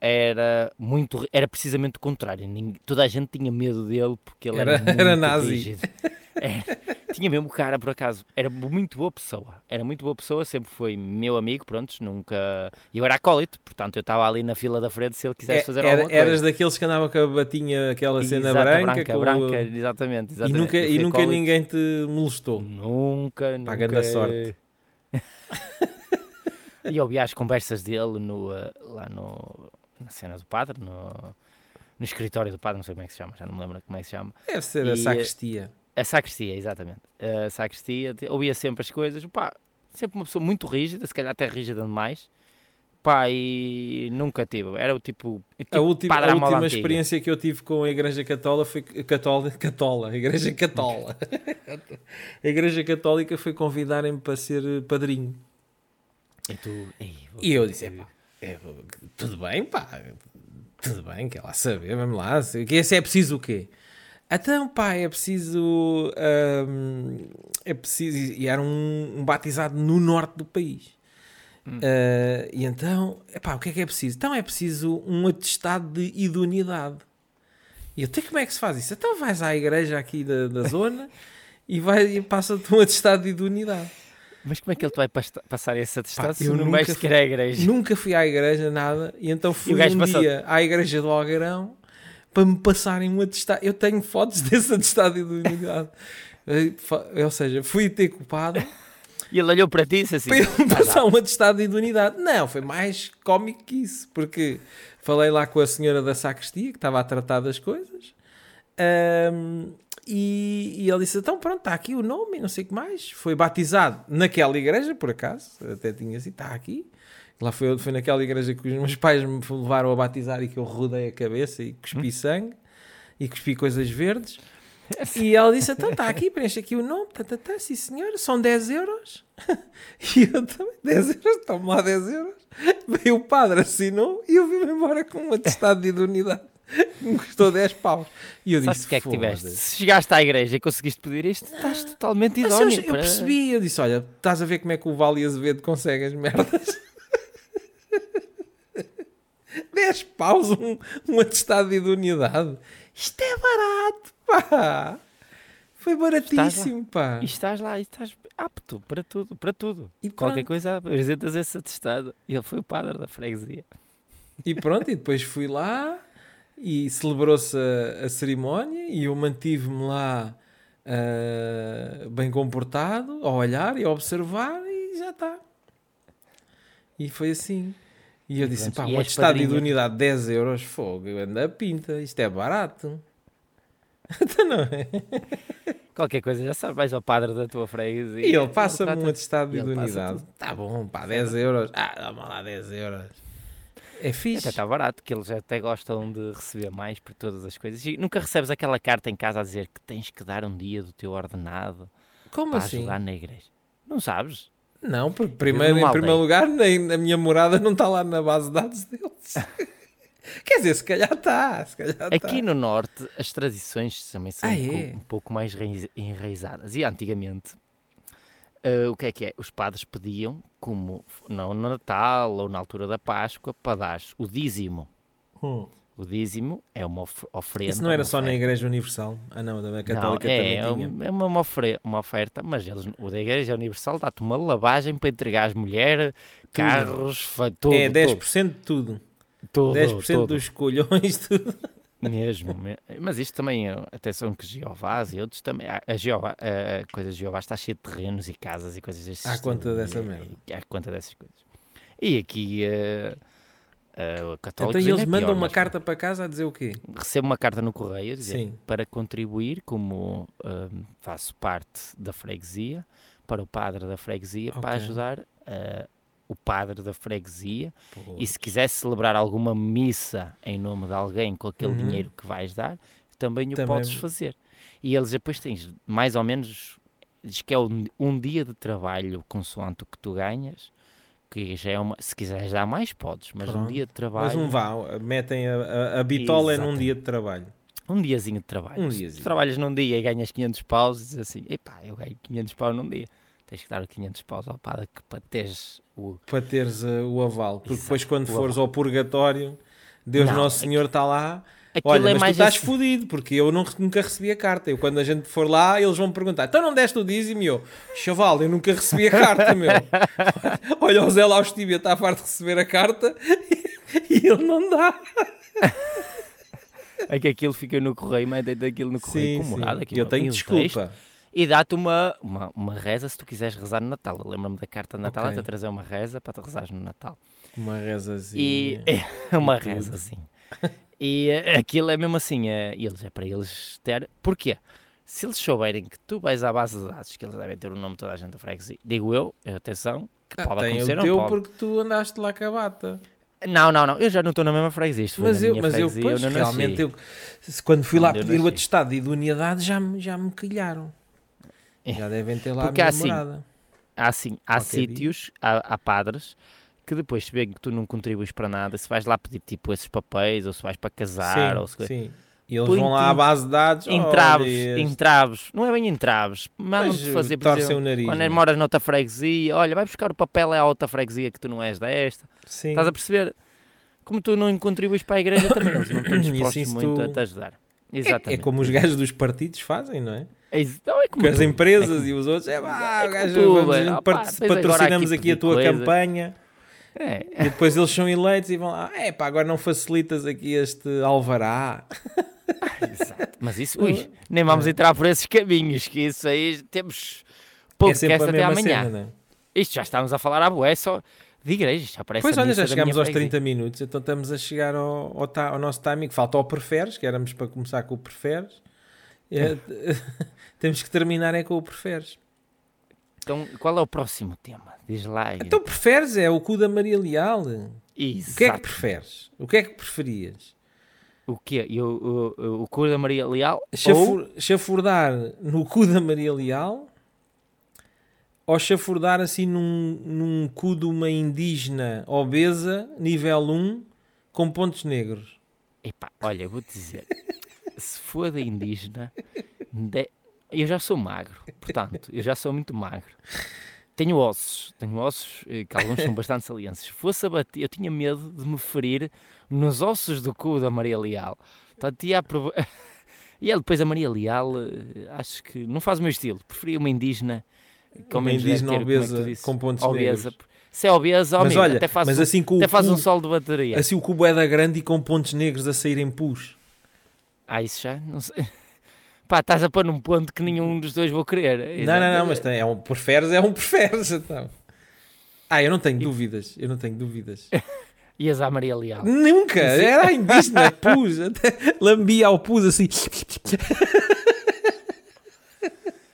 era muito, era precisamente o contrário. Ninguém- toda a gente tinha medo dele porque ele era, Era- muito era nazi. Era- tinha mesmo cara, por acaso. Era muito boa pessoa. Era muito boa pessoa, sempre foi meu amigo, prontos, nunca... E eu era acólito, portanto eu estava ali na fila da frente se ele quisesse É, fazer era- alguma coisa. eras daqueles que andavam com a batinha, aquela cena Exato, branca, branca, com branca, exatamente, e exatamente. nunca, Eu e nunca acólito. ninguém te molestou. Nunca, nunca. grande sorte. e ouvi as conversas dele no, eh, lá no, na cena do padre, no, no escritório do padre, não sei como é que se chama, já não me lembro como é que se chama. Deve ser a E, sacristia. A sacristia, exatamente. A sacristia, ouvia sempre as coisas, pá, sempre uma pessoa muito rígida, se calhar até rígida demais. Pá, e nunca tive. Era o tipo. tipo A última, a última experiência que eu tive com a Igreja Católica foi Catola, Catola, a Igreja Catola. a Igreja Católica foi convidarem-me para ser padrinho. E tu. Ei, E eu disse: "Epá, é, tudo bem, pá, tudo bem, quer lá saber, vamos lá. se- é preciso o quê? Então, pá, é preciso. hum, é preciso. E era um, um batizado no norte do país. Uh, e então, epá, o que é que é preciso? Então é preciso um atestado de idoneidade. E eu, tenho como é que se faz isso? Então vais à igreja aqui da, da zona e, vai, e passa-te um atestado de idoneidade. Mas como é que ele te vai pas- passar esse atestado Pá, se eu não vais sequer à igreja? Nunca fui à igreja, nada. E então fui gajo um dia à igreja do Algarão para me passarem um atestado. Eu tenho fotos desse atestado de idoneidade. Eh, Ou seja, fui ter com o padre E ele olhou para ti e disse assim: para ele me "Tá passar um atestado de idoneidade. Não, foi mais cómico que isso, porque falei lá com a senhora da sacristia que estava a tratar das coisas. ahm, e, e ele disse: Então, pronto, está aqui o nome não sei o que mais. Foi batizado naquela igreja, por acaso, até tinha assim: está aqui. Lá foi, foi naquela igreja que os meus pais me levaram a batizar e que eu rodei a cabeça e cuspi sangue e cuspi coisas verdes. E ela disse: Então está aqui, preenche aqui o nome, tá, tá, tá, sim senhora, são 10 euros. E eu também, 10 euros, toma lá 10 euros. Veio o padre, assinou e eu vim-me embora com um atestado de idoneidade. que Me custou 10 paus. E eu Sabes disse: o que é que tiveste? Se chegaste à igreja e conseguiste pedir isto, estás totalmente Mas idóneo. eu, eu para- percebi, eu disse: Olha, estás a ver como é que o Vale Azevedo consegue as merdas? 10 paus, um, um atestado de idoneidade. Isto é barato, pá. Foi baratíssimo, pá. E estás lá e estás apto para tudo, para tudo. E Qualquer pronto. coisa apresentas esse atestado. E ele foi o padre da freguesia. E pronto, e depois fui lá e celebrou-se a, a cerimónia e eu mantive-me lá ah, bem comportado, a olhar e a observar e já está. E foi assim. E eu disse, pá, um atestado de unidade 10 euros, fogo, anda a pinta, isto é barato. Então não é? Qualquer coisa, já sabes, vais ao padre da tua freguesia. E ele passa-me um atestado de unidade. Tá bom, pá, 10 euros. Ah, dá-me lá 10 euros. É fixe. Até está barato, que eles até gostam de receber mais por todas as coisas. E nunca recebes aquela carta em casa a dizer que tens que dar um dia do teu ordenado Como para assim? ajudar na igreja. Não sabes? Não, porque primeiro, em primeiro lugar, nem a minha morada não está lá na base de dados deles. Quer dizer, se calhar está. Está. Aqui no Norte, as tradições também são Ah, um, é? um pouco mais raiz- enraizadas. E antigamente, eh, o que é que é? Os padres pediam, como não no Natal ou na altura da Páscoa, para dar o dízimo. Hum. O dízimo é uma of- oferenda. Isso não era só na. Igreja Universal? Ah, não, da Não, Católica é, é, também tinha. um- é uma, uma, uma oferta, mas eles, o da Igreja Universal dá-te uma lavagem para entregar às mulheres, carros, tudo, é 10% de tudo. tudo, 10% tudo, dos colhões, tudo. Mesmo, me- mas isto também, é- atenção que Jeovás e outros também, a, Jeová, a coisa de Jeová está cheia de terrenos e casas e coisas À estilo, conta dessa merda. À conta dessas coisas. E aqui, eh, o Então eles é mandam pior, uma carta para casa a dizer o quê? Recebo uma carta no correio a dizer Sim. para contribuir, como eh, faço parte da freguesia, para o padre da freguesia, para Ok. ajudar eh, o padre da freguesia Pô, e se quiser celebrar alguma missa em nome de alguém com aquele Uhum. dinheiro que vais dar, também o Também- podes fazer. E eles depois tens mais ou menos, diz que é um, um dia de trabalho consoante o que tu ganhas, que já é uma, se quiseres dar mais podes, mas um Pronto. dia de trabalho, Mas um vá, metem a, a, a bitola é num Exatamente. dia de trabalho. um diazinho de trabalho. Um se diazinho. tu trabalhas num dia e ganhas 500 paus, dizes assim, epá, eu ganho 500 paus num dia. Tens que dar os 500 paus ao padre que para teres o... Para teres uh, o aval. Porque Exato, depois, quando fores ao purgatório, Deus Não, Nosso Senhor está lá. Aquilo Olha, é mas tu estás assim- fodido, porque eu não- nunca recebi a carta. Eu, quando a gente for lá, eles vão me perguntar: então não deste o dízimo? E eu, chaval, eu nunca recebi a carta, meu. Olha, o Zé Laustíbia está farto de receber a carta e ele não dá. É que aquilo fica no correio, mas dentro daquilo no correio com morada. aquilo Eu no- tenho texto, desculpa. E dá-te uma, uma, uma reza se tu quiseres rezar no Natal. Eu Lembro-me da carta de Natal, Ok. até trazer uma reza para te rezares no Natal. Uma rezazinha. E é uma tudo. Assim. E aquilo é mesmo assim, eh, eles, é para eles ter. Porquê? Se eles souberem que tu vais à base de dados, que eles devem ter o nome de toda a gente da freguesia, digo eu, atenção, que Ah, pode tem acontecer o teu não pode. porque tu andaste lá com a bata. Não, não, não, eu já não estou na mesma freguesia. Isto Mas eu, mas eu, pois, não nasci. realmente, eu, quando fui lá Onde eu pedir o atestado de idoneidade, já, me- já me quilharam. É. Já devem ter lá Porque a minha assim, morada. Há sim, há Qualquer dia. sítios, há, há padres que depois se vêem que tu não contribuis para nada, se vais lá pedir tipo esses papéis, ou se vais para casar, ou se... sim, sim. E eles vão lá à base de dados. entraves, este. entraves, não é bem entraves, mandam-te fazer, por exemplo, o nariz, quando não é? moras noutra freguesia, olha, vai buscar o papel à outra freguesia que tu não és desta, Sim. estás a perceber? Como tu não contribuis para a igreja também, eles não estão dispostos assim se muito tu- a te ajudar. É, Exatamente. é como os gajos dos partidos fazem, não é? É. Não, é como Com as tu. empresas e os outros, é pá, é como gajo, tu, vamos, é, agora patrocinamos aqui aqui a tua coisa. campanha É. e depois eles são eleitos e vão lá, é pá, agora não facilitas aqui este alvará. Exato. Mas isso, ui, nem vamos entrar por esses caminhos, que isso aí temos é podcast a até amanhã. cena, é? Isto já estamos a falar à boé só de igrejas, já parece Pois olha, já chegámos minha aos freguesia. 30 minutos, então estamos a chegar ao, ao, ao nosso timing. Falta o preferes, que éramos para começar com o preferes. É, temos que terminar é com o preferes. Então, qual é o próximo tema? Diz lá. Então preferes é o cu da Maria Leal. O Exato. que é que preferes? O que é que preferias? O quê? O, o, o cor da Maria Leal? Ou... Chafur, chafurdar no cu da Maria Leal ou chafurdar assim num, num cu de uma indígena obesa, nível 1, com pontos negros? Epá, olha, vou-te dizer. se for da indígena, de- eu já sou magro. Portanto, eu já sou muito magro. Tenho ossos. Tenho ossos eh, que alguns são bastante salientes. Se fosse a bater, eu tinha medo de me ferir nos ossos do cu da Maria Leal. Portanto, ia a prov- E ela depois a Maria Leal, eh, acho que não faz o meu estilo. Preferia uma indígena com Uma indígena ter, é obesa dizes? com pontos obesa. negros. Se é obesa, Mas amigo, olha, até faz, mas um, assim o até faz um cu- sol de bateria. Assim o cubo é da grande e com pontos negros a saírem pus. Ah, isso já? Não sei. Pá, estás a pôr num ponto que nenhum dos dois vou querer. Não, não, não, mas tem, é um preferes, é um preferes. Então. Ah, eu não tenho dúvidas. Eu não tenho dúvidas. Ias à Maria Leal. Nunca! Era a indígena, pus. Até lambia ao pus assim.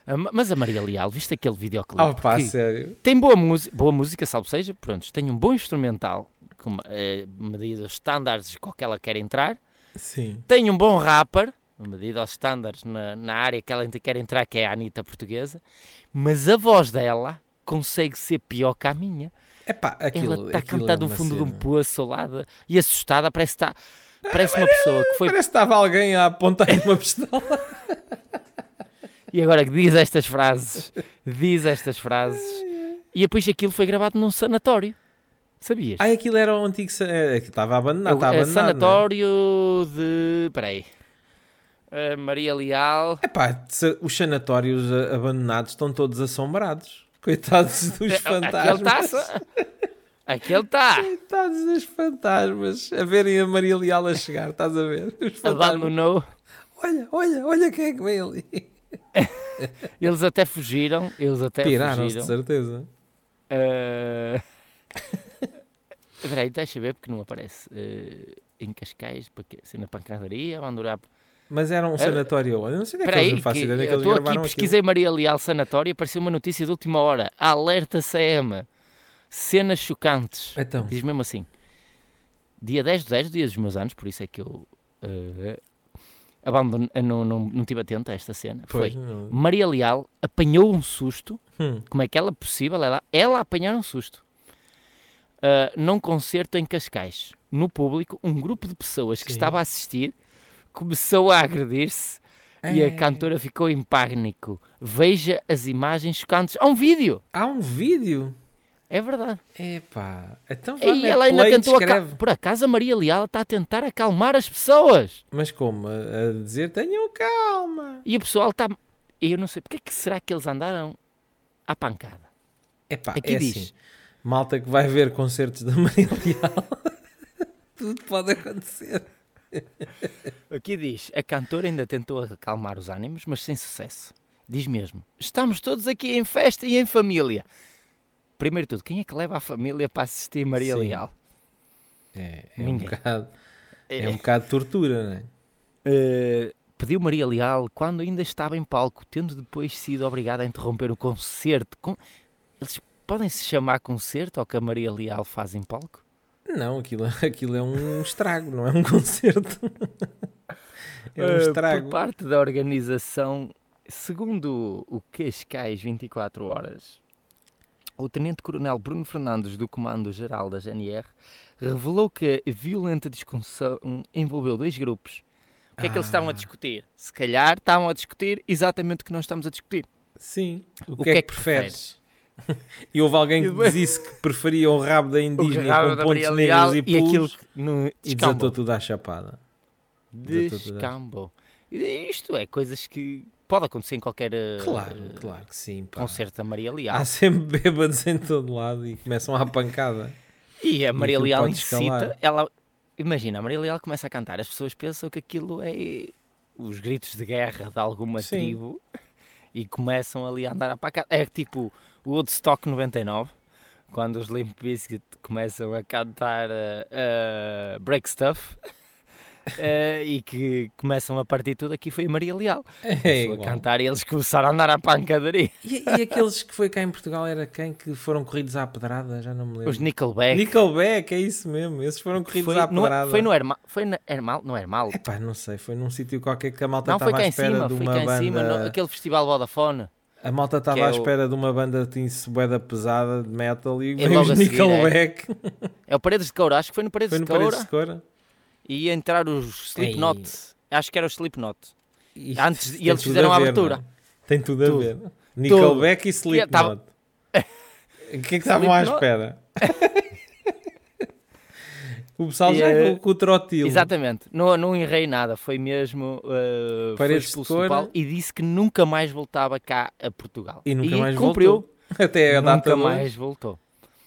Ma- Mas a Maria Leal, viste aquele videoclipe? Oh, pá, sério. tem boa, música, boa música, salvo seja, pronto, tem um bom instrumental, com eh, medidas estándares com que ela quer entrar, Sim. tem um bom rapper, medida aos estándares na, na área que ela quer entrar, que é a Anitta portuguesa, mas a voz dela consegue ser pior que a minha. Epá, aquilo, ela está a aquilo cantar é do fundo de um cena. poço lado e assustada, parece que está. Parece uma pessoa que foi Parece que estava alguém a apontar uma pistola. E agora que diz estas frases, diz estas frases, e depois aquilo foi gravado num sanatório. Sabias? Ai, aquilo era o antigo. é, aquilo Estava abandonado. É o- Estava é abandonado. não é? sanatório de. Peraí. Eh, Maria Leal. Epá, os sanatórios a- abandonados estão todos assombrados. Coitados dos Aquele fantasmas. está. Aquele está. Coitados dos fantasmas. A verem a Maria Leal a chegar, estás a ver? Os fantasmas. Abandonou. Olha, olha, olha quem é que vem ali. Eles até fugiram. Eles até Piraram-se de fugiram. certeza. Eh, Peraí, deixa ver porque não aparece. Eh, em Cascais, para quê? Assim, na pancadaria, abandonar. Mas era um sanatório. Eu não sei onde é que eles faço que ideia é que eu eles estou aqui, pesquisei Maria Leal Sanatório e apareceu uma notícia de última hora. Alerta CM. Cenas chocantes. aquilo. Então, Diz mesmo assim. Dia 10 de 10, dia dos meus anos, por isso é que eu eh, abandono, eh, não, não, não estive atento a esta cena. pois. Foi. não- Maria Leal apanhou um susto. Hum, Como é que ela é possível? Ela, ela apanhar um susto. Ah, num concerto em Cascais. No público, um grupo de pessoas que Sim. estava a assistir começou a agredir-se e a É. cantora ficou em pânico. Veja as imagens chocantes. Há um vídeo! Há um vídeo. É verdade. Epá, então vá, E ela ainda tentou. aca- descreve. Por acaso a Maria Leal está a tentar acalmar as pessoas. Mas como? A, a dizer, tenham calma. E o pessoal está. Eu não sei porque é que será que eles andaram à pancada. Epá, Aqui é diz. assim. Malta que vai ver concertos da Maria Leal. Tudo pode acontecer. Aqui diz: a cantora ainda tentou acalmar os ânimos, mas sem sucesso. Diz mesmo: estamos todos aqui em festa e em família. Primeiro de tudo, quem é que leva a família para assistir Maria Sim. Leal? É, é um bocado, é É. um bocado tortura, não é? Eh, pediu Maria Leal quando ainda estava em palco, tendo depois sido obrigada a interromper o concerto. Com... Eles podem se chamar concerto ao que a Maria Leal faz em palco? Não, aquilo, aquilo é um estrago, não é um concerto. É um Eh, estrago. Por parte da organização, segundo o Cascais 24 Horas, o Tenente-Coronel Bruno Fernandes, do Comando-Geral da GNR, revelou que a violenta discussão envolveu dois grupos. que é que eles estavam a Ah. discutir? Se calhar estavam a discutir exatamente o que nós estamos a discutir. Sim. O, que, é que preferes? e houve alguém que disse que preferia o rabo da indígena rabo com pontos negros e e pulos que no, e desatou tudo à chapada. E Isto é coisas que pode acontecer em qualquer eh, Claro, claro que sim. pá. concerto da Maria Leal. Há sempre bêbados em todo lado e começam à pancada. E a Maria aquilo Leal incita, ela, imagina, a Maria Leal começa a cantar, as pessoas pensam que aquilo é os gritos de guerra de alguma Sim. tribo e começam ali a andar para cá. É tipo o Woodstock 99, quando os Limp Bizkit começam a cantar eh, eh, Break Stuff. eh, e que começam a partir tudo aqui foi a Maria Leal É a cantar e eles começaram a andar à pancadaria E, e aqueles que foi cá em Portugal era quem que foram corridos à pedrada? Já não me lembro. os Nickelback Nickelback, é isso mesmo. Esses foram corridos foi à no, pedrada. foi no Hermal foi na Hermal não Hermal Epá, não sei, foi num sítio qualquer que a malta estava à espera cima, de foi uma banda. cima, no- aquele festival Vodafone. A malta estava é à o- espera de uma banda de boeda pesada de metal e logo os a seguir, é. Nickelback. É o Paredes de Coura, acho que foi no Paredes Foi no de Coura Paredes de Cora. E ia entrar os Slipknot. Acho que era o Slipknot. E Antes- e eles tudo fizeram a ver, abertura. não é? Tem tudo a Tudo. ver. Nickelback e Slipknot. tava- O que é que estavam à espera? o pessoal E, já eh, com, com o trotilo. Exatamente, não, não errei nada, foi mesmo. uh, foi expulso do palco e disse que nunca mais voltava cá a Portugal. E nunca mais cumpriu, voltou. Até a data nunca hoje. mais voltou.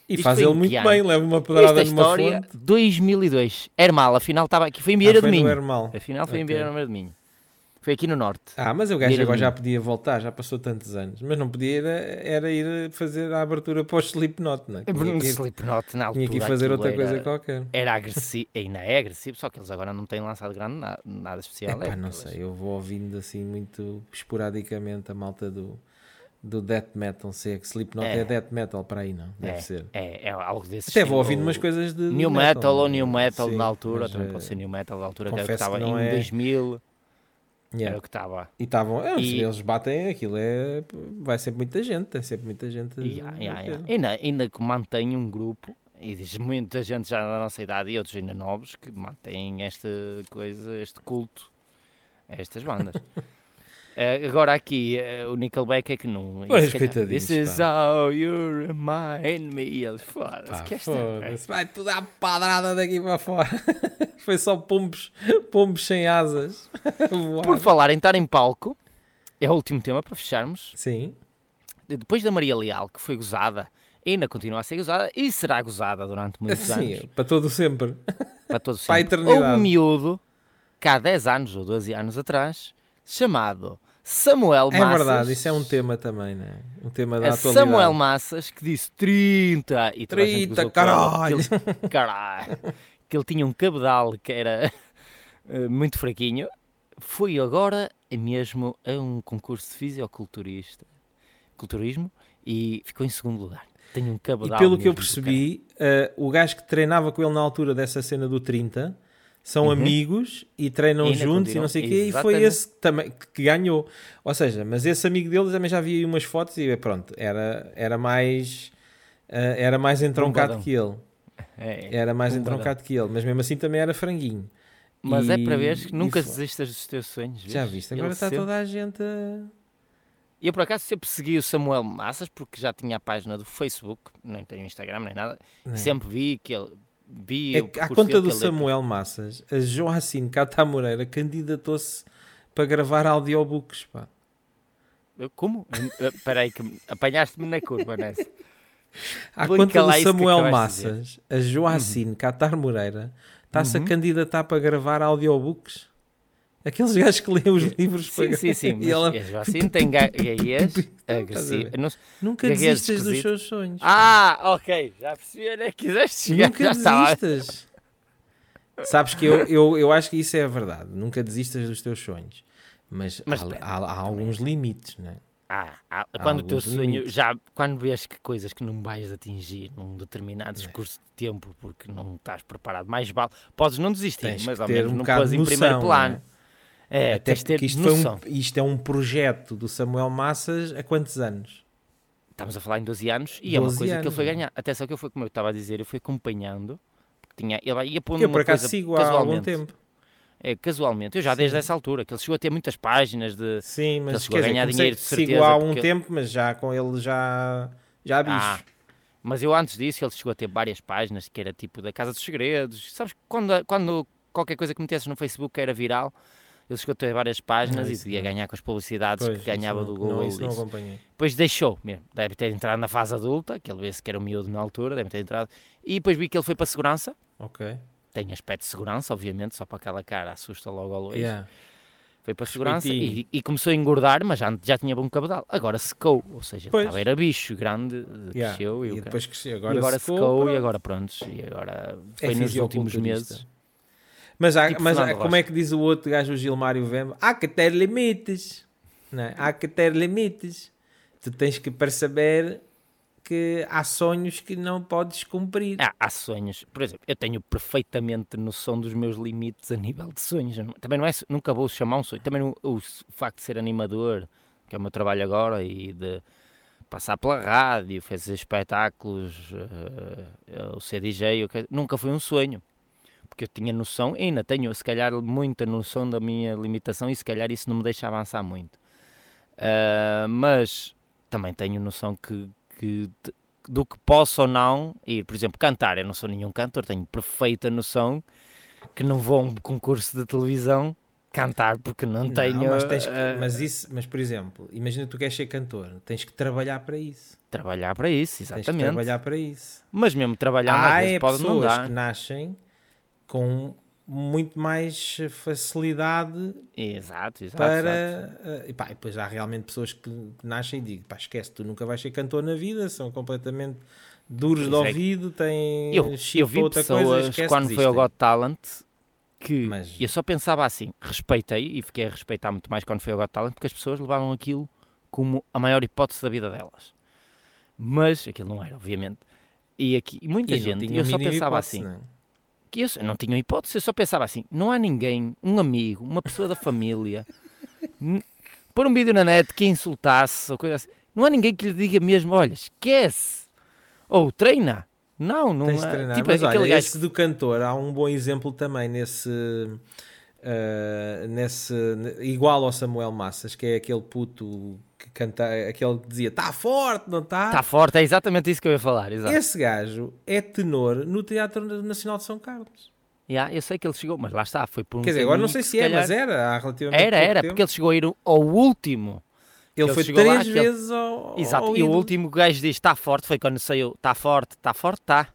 E faz ele em muito bem, leva uma pedrada numa história, fonte. 2002. Hermal, afinal estava aqui, foi em Vieira Ah, de Minho. Afinal foi em Ok. Vieira de Minho. Foi aqui no Norte. Ah, mas o gajo agora já podia voltar, já passou tantos anos. Mas não podia, era, era ir fazer a abertura para o Slipknot, não é? Tinha que, ir- Slipknot na altura. tinha que ir fazer outra era- coisa qualquer. era agressivo, ainda é agressivo, só que eles agora não têm lançado grande nada, nada especial. Epá, é, não sei, eu vou ouvindo assim muito esporadicamente a malta do, do death metal. Sei que Slipknot é. É. death metal para aí, não? Deve é, ser. É, é algo desse Até vou ouvindo ou umas coisas de. New metal, ou não é? new metal Sim, na altura, também eh, pode ser new metal da altura que era o que confesso que estava em é- 2000, yeah. era o que estava. E estavam, é, E- eles batem aquilo, é, vai sempre muita gente, tem sempre muita gente. Yeah, ver. yeah. Ainda, ainda que mantém um grupo, e diz muita gente já da nossa idade e outros ainda novos, que mantêm esta coisa, este culto a estas bandas. Eh, agora aqui, eh, o Nickelback é que não. Pois, coitadinhos, This is how you remind me. E eles, foda-se, que esta vai tudo à padrada daqui para fora. Foi só pombos, pombos sem asas. Por falar em estar em palco, é o último tema para fecharmos. Sim, Depois da Maria Leal, que foi gozada, ainda continua a ser gozada e será gozada durante muitos sim, anos. para todo sempre. Para todos para a sempre. eternidade. Houve um miúdo, que há 10 anos ou 12 anos atrás, chamado Samuel É Massas. verdade, isso é um tema também, não é? Um tema da É atualidade. Samuel Massas que disse 30 e toda a gente 30, gozou com ele, caralho! Que ele, caralho! Que ele tinha um cabedal que era eh, muito fraquinho. Foi agora mesmo a um concurso de fisioculturista, culturismo, e ficou em segundo lugar. Tem um E cabedal pelo que eu percebi, eh, o gajo que treinava com ele na altura dessa cena do 30 são Uhum. amigos e treinam E juntos e não sei o quê, e foi esse que também que ganhou. Ou seja, mas esse amigo dele também já vi aí umas fotos e pronto, era, era mais eh, era mais entroncado Bombadão. que ele. É, Era mais bombadão. entroncado que ele, mas mesmo assim também era franguinho. Mas é E- para ver que nunca desistas dos teus sonhos. Já vês? viste? Ele Agora está sempre- toda a gente a... Eu por acaso sempre segui o Samuel Massas porque já tinha a página do Facebook, nem tenho Instagram nem nada. É? Sempre vi que ele vi É à conta do Samuel Massas, a Joacine Cata Moreira candidatou-se para gravar audiobooks. Pá. Como? Espera aí, que me- apanhaste-me na curva nessa. À Explica conta do Samuel. Massas, a Joacine Catar Moreira está-se Uhum. a candidatar para gravar audiobooks. Aqueles gajos que leem os livros Sim, para sim, sim. E ela Mas assim tem ga- gaguez Estás a agressivo. ver? Não sei- nunca gaguez desistas dos esquisito. seus sonhos. Ah, ok. Já percebi onde é que quiseste chegar. nunca desistas. Sabes que eu, eu, eu acho que isso é a verdade. Nunca desistas dos teus sonhos. Mas, Mas há, há- há alguns limites, não é? Ah, ah, quando o teu sonho, limites. já quando vês que coisas que não vais atingir num determinado curso de tempo porque não estás preparado, mais vale, podes não desistir, Tens mas ao menos um não pôs de em primeiro plano. É, Até porque isto, foi noção. um, isto é um projeto do Samuel Massas há quantos anos? Estamos a falar em 12 anos e é uma 12 coisa que ele anos, foi ganhar. Até só que eu fui, como eu estava a dizer, eu fui acompanhando, porque tinha, ele ia pondo Eu por acaso sigo há algum tempo. É casualmente. Eu já desde Sim. essa altura, que ele chegou a ter muitas páginas de. Sim, Ele mas chegou a quer dizer, ganhar comecei- dinheiro de sigo certeza, há um tempo, mas já com ele já, já há bicho. Ah, mas eu antes disso, ele chegou a ter várias páginas que era tipo da Casa dos Segredos. Sabes, quando, quando qualquer coisa que metesse no Facebook era viral, ele chegou a ter várias páginas Não, e podia não. ganhar com as publicidades Pois, que ganhava não- do Google. Não, isso não acompanhei. Depois deixou mesmo. Deve ter entrado na fase adulta, que ele vê-se que era um miúdo na altura, deve ter entrado. E depois vi que ele foi para a segurança. Ok. Tem aspecto de segurança, obviamente, só para aquela cara assusta logo ao longe. Yeah. Foi para a segurança e, e começou a engordar, mas já, já tinha bom cabedal. Agora secou, ou seja, Pois. estava, era bicho grande, Yeah. cresceu e, E depois cresceu. e Agora, agora secou, secou e agora prontos. E agora É foi nos últimos meses. Mas, há, Tipo mas há- como é que diz o outro gajo, o Gilmário Vemba? Há que ter limites. Não é? Há que ter limites. Tu tens que perceber que há sonhos que não podes cumprir. Há, há sonhos, por exemplo, eu tenho perfeitamente noção dos meus limites a nível de sonhos. Também não é, nunca vou chamar um sonho. Também o, o facto de ser animador, que é o meu trabalho agora, e de passar pela rádio, fazer espetáculos, eh, o ser DJ, que- nunca foi um sonho. Porque eu tinha noção, ainda tenho, se calhar, muita noção da minha limitação, e se calhar isso não me deixa avançar muito. Ah, mas também tenho noção que, que do que posso ou não ir, por exemplo, cantar. Eu não sou nenhum cantor, tenho perfeita noção que não vou a um concurso de televisão cantar porque não, Não, tenho mas, que- ah, mas isso, mas por exemplo, imagina que tu queres ser cantor, tens que trabalhar para isso. trabalhar para isso, Tens que exatamente. trabalhar para isso. Mas mesmo trabalhar Há é pessoas que nascem com muito mais facilidade Exato, exato. exato. para. eh, e pá, e depois há realmente pessoas que, nascem e dizem: pá, esquece, tu nunca vais ser cantor na vida, são completamente duros de Pois é que- ouvido, têm. Eu, eu vi outra coisa, pessoas esquece, quando foi ao. Got Talent que Mas- eu só pensava assim, respeitei e fiquei a respeitar muito mais quando foi ao Got Talent porque as pessoas levavam aquilo como a maior hipótese da vida delas. Mas aquilo não era, obviamente. E aqui e muita E gente, eu só pensava hipótese, assim, não é? Que eu não tinha hipótese, eu só pensava assim, não há ninguém, um amigo, uma pessoa da família, pôr um vídeo na net que insultasse ou coisa assim, não há ninguém que lhe diga mesmo, olha, esquece, ou treina. Não, não Tens há. treinar. Tipo, Mas olha, gajo do cantor, há um bom exemplo também nesse, ah, nesse igual ao Samuel Massas, que é aquele puto que canta, aquele que dizia está forte, não está? Está forte, é exatamente isso que eu ia falar. Exato. Esse gajo é tenor no Teatro Nacional de São Carlos. Yeah, eu sei que ele chegou, mas lá está, foi por um Quer dizer, agora não sei que se é, calhar- mas era há relativamente Era, era, tempo. porque ele chegou a ir ao último. ele, ele foi lá, três aquele- vezes ao, Exato, ao e o último gajo diz está forte, foi quando saiu, está forte, está forte, está.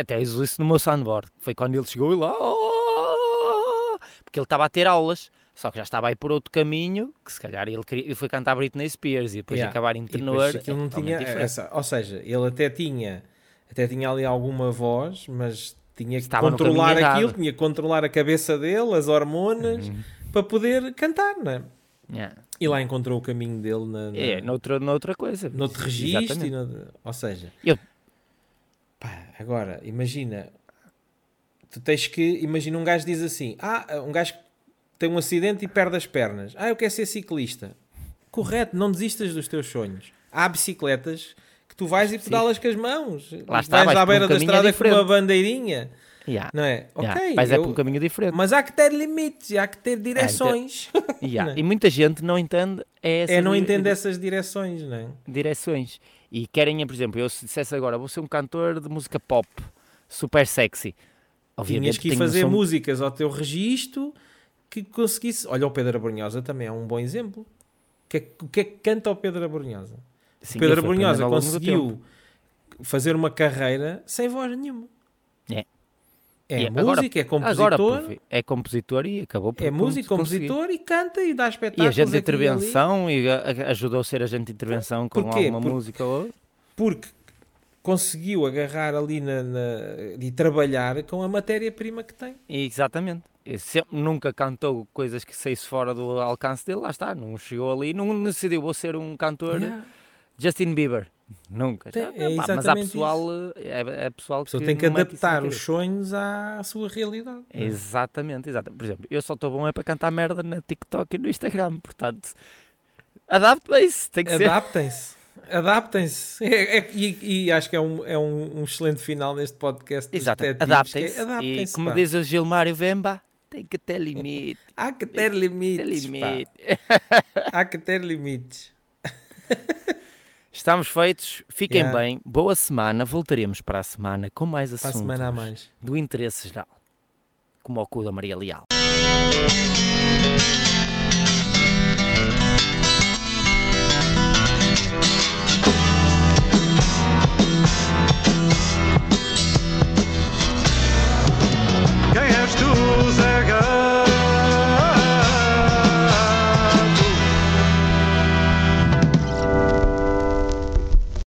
até uso isso no meu soundboard, foi quando ele chegou e lá, "Oh!" porque ele estava a ter aulas, só que já estava aí por outro caminho, que se calhar ele, queria, ele foi cantar Britney Spears e depois Yeah. acabar em tenor. é não tinha essa, ou seja, ele até tinha até tinha ali alguma voz, mas tinha que Estava controlar aquilo, errado. tinha que controlar a cabeça dele, as hormonas, Uhum. para poder cantar, não é? Yeah. E lá encontrou o caminho dele na, na, É, noutra, noutra coisa. noutro registro. No- ou seja, Eu- pá, agora imagina, tu tens que, imagina um gajo diz assim: Ah, um gajo tem um acidente e perde as pernas. Ah, eu quero ser ciclista. Correto, não desistas dos teus sonhos. Há bicicletas que tu vais e pedalas com as mãos. Lá está, vais vais à por um beira da estrada com diferente. uma bandeirinha. Yeah. Não é? Yeah. Ok. Mas é eu- por um caminho diferente. Mas há que ter limites, há que ter direções. Yeah. Não é? E muita gente não entende essas é, não di- entende essas direções, não é? direções. E querem, por exemplo, eu se dissesse agora, vou ser um cantor de música pop, super sexy. Tinhas que ir fazer noção- músicas ao teu registro que conseguisse. Olha, o Pedro Abrunhosa também é um bom exemplo. O que é, que- o que, é que canta o Pedro Abrunhosa? Sim, o Pedro Abrunhosa conseguiu fazer uma carreira sem voz nenhuma. É. É E agora- música, é Agora compositor, por fim, é compositor e acabou por é músico, compositor e canta e dá E espetáculos. agente de aqui e ali. intervenção e, a- a- ajudou a ser agente de intervenção com Porquê? alguma Por- música ou outra. Porque conseguiu agarrar ali na, na- e trabalhar com a matéria-prima que tem. E, Exatamente. E sempre- nunca cantou coisas que saísse fora do alcance dele, lá está, não chegou ali, não decidiu vou ser um cantor Yeah. Justin Bieber. Nunca. Tem- é pá, mas há pessoal, é, é pessoal que tem que adaptar os sonhos à sua realidade. Exatamente, exatamente. Por exemplo, eu só estou bom é para cantar merda na TikTok e no Instagram, portanto, adaptem-se, tem que ser. Adaptem-se. Adaptem-se. É- é- e, e acho que é um, é um, um excelente final neste podcast. Exato, é adaptem-se. E Adaptem-se. como pá. diz o Gilmário Vemba, Tem que ter limite. Há que ter limites. Ter limite. Há que ter limites. Estamos feitos. Fiquem Yeah. bem. Boa semana. Voltaremos para a semana com mais assuntos mais. do interesse geral. Como o cu da Maria Leal.